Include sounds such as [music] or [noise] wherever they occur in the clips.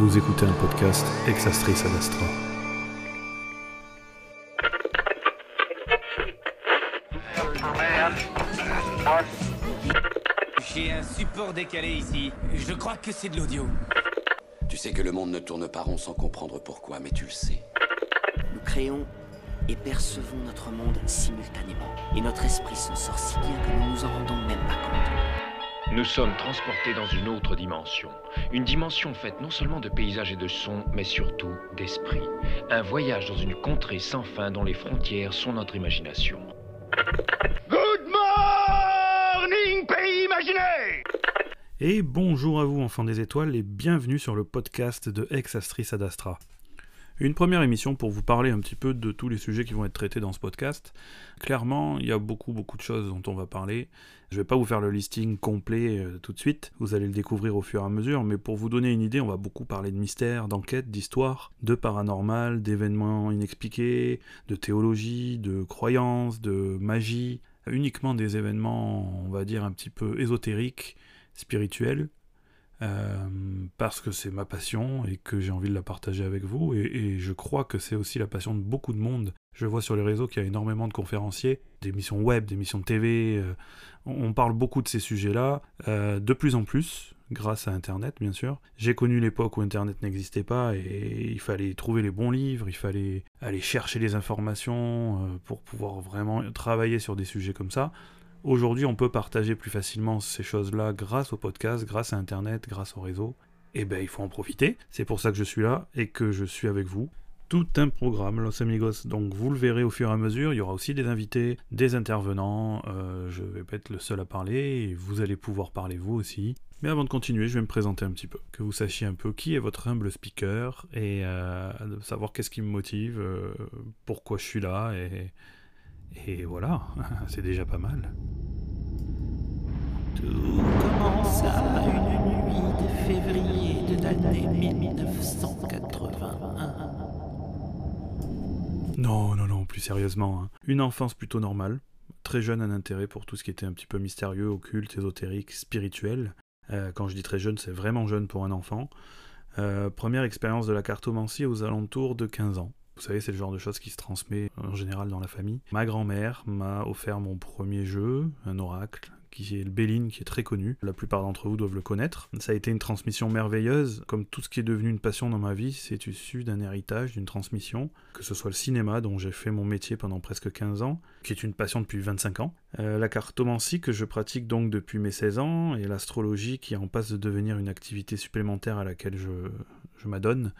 Vous écoutez un podcast Exastris ad Astra. J'ai un support décalé ici. Je crois que c'est de l'audio. Tu sais que le monde ne tourne pas rond sans comprendre pourquoi, mais tu le sais. Nous créons et percevons notre monde simultanément. Et notre esprit s'en sort si bien que nous nous en rendons même pas compte. Nous sommes transportés dans une autre dimension. Une dimension faite non seulement de paysages et de sons, mais surtout d'esprit. Un voyage dans une contrée sans fin dont les frontières sont notre imagination. Good morning, pays imaginé Et bonjour à vous, enfants des étoiles, et bienvenue sur le podcast de Ex Astris ad Astra. Une première émission pour vous parler un petit peu de tous les sujets qui vont être traités dans ce podcast. Clairement, il y a beaucoup beaucoup de choses dont on va parler. Je vais pas vous faire le listing complet euh, tout de suite, vous allez le découvrir au fur et à mesure, mais pour vous donner une idée, on va beaucoup parler de mystère, d'enquête, d'histoire, de paranormal, d'événements inexpliqués, de théologie, de croyances, de magie, uniquement des événements, on va dire, un petit peu ésotériques, spirituels, euh, parce que c'est ma passion et que j'ai envie de la partager avec vous. Et, je crois que c'est aussi la passion de beaucoup de monde. Je vois sur les réseaux qu'il y a énormément de conférenciers, d'émissions web, d'émissions de TV. euh, on on parle beaucoup de ces sujets-là, euh, de plus en plus, grâce à Internet, bien sûr. J'ai connu l'époque où Internet n'existait pas et il fallait trouver les bons livres, il fallait aller chercher les informations euh, pour pouvoir vraiment travailler sur des sujets comme ça. Aujourd'hui, on peut partager plus facilement ces choses-là grâce au podcast, grâce à Internet, grâce au réseau. Et ben, il faut en profiter. C'est pour ça que je suis là et que je suis avec vous. Tout un programme, Los Amigos. Donc, vous le verrez au fur et à mesure. Il y aura aussi des invités, des intervenants. Euh, je vais pas être le seul à parler vous allez pouvoir parler vous aussi. Mais avant de continuer, je vais me présenter un petit peu, que vous sachiez un peu qui est votre humble speaker et euh, de savoir qu'est-ce qui me motive, euh, pourquoi je suis là et, voilà, [laughs] c'est déjà pas mal. Tout une de février de l'année 1981. Non, non, non, plus sérieusement. hein. Une enfance plutôt normale, très jeune, un intérêt pour tout ce qui était un petit peu mystérieux, occulte, ésotérique, spirituel. Euh, quand je dis très jeune, c'est vraiment jeune pour un enfant. Euh, première expérience de la cartomancie aux alentours de 15 ans. Vous savez, c'est le genre de choses qui se transmet en général dans la famille. Ma grand-mère m'a offert mon premier jeu, un oracle, qui est le Béline, qui est très connu. La plupart d'entre vous doivent le connaître. Ça a été une transmission merveilleuse. Comme tout ce qui est devenu une passion dans ma vie, c'est issu d'un héritage, d'une transmission. Que ce soit le cinéma, dont j'ai fait mon métier pendant presque 15 ans, qui est une passion depuis 25 ans. Euh, la cartomancie, que je pratique donc depuis mes 16 ans, et l'astrologie, qui en passe de devenir une activité supplémentaire à laquelle je m'adonne.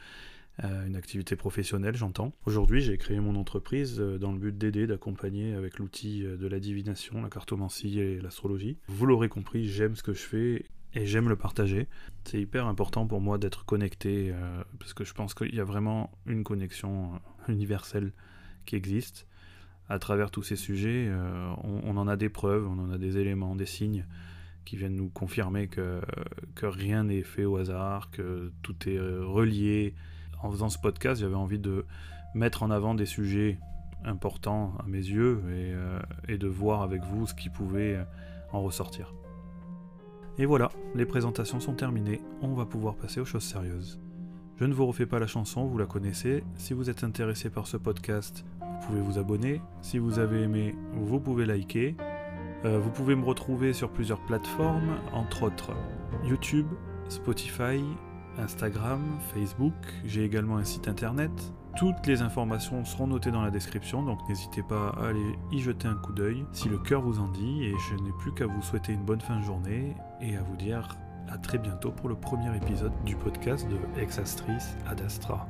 Euh, une activité professionnelle, j'entends. Aujourd'hui, j'ai créé mon entreprise euh, dans le but d'aider, d'accompagner avec l'outil euh, de la divination, la cartomancie et l'astrologie. Vous l'aurez compris, j'aime ce que je fais et j'aime le partager. C'est hyper important pour moi d'être connecté parce que je pense qu'il y a vraiment une connexion universelle qui existe. À travers tous ces sujets, on, en a des preuves, on en a des éléments, des signes qui viennent nous confirmer que, rien n'est fait au hasard, que tout est relié, en faisant ce podcast, j'avais envie de mettre en avant des sujets importants à mes yeux et, euh, de voir avec vous ce qui pouvait euh, en ressortir. Et voilà, les présentations sont terminées, on va pouvoir passer aux choses sérieuses. Je ne vous refais pas la chanson, vous la connaissez. Si vous êtes intéressé par ce podcast, vous pouvez vous abonner. Si vous avez aimé, vous pouvez liker. Euh, vous pouvez me retrouver sur plusieurs plateformes, entre autres YouTube, Spotify, Instagram, Facebook, j'ai également un site internet. Toutes les informations seront notées dans la description, donc n'hésitez pas à aller y jeter un coup d'œil si le cœur vous en dit, et je n'ai plus qu'à vous souhaiter une bonne fin de journée et à vous dire à très bientôt pour le premier épisode du podcast de Exastris ad Astra.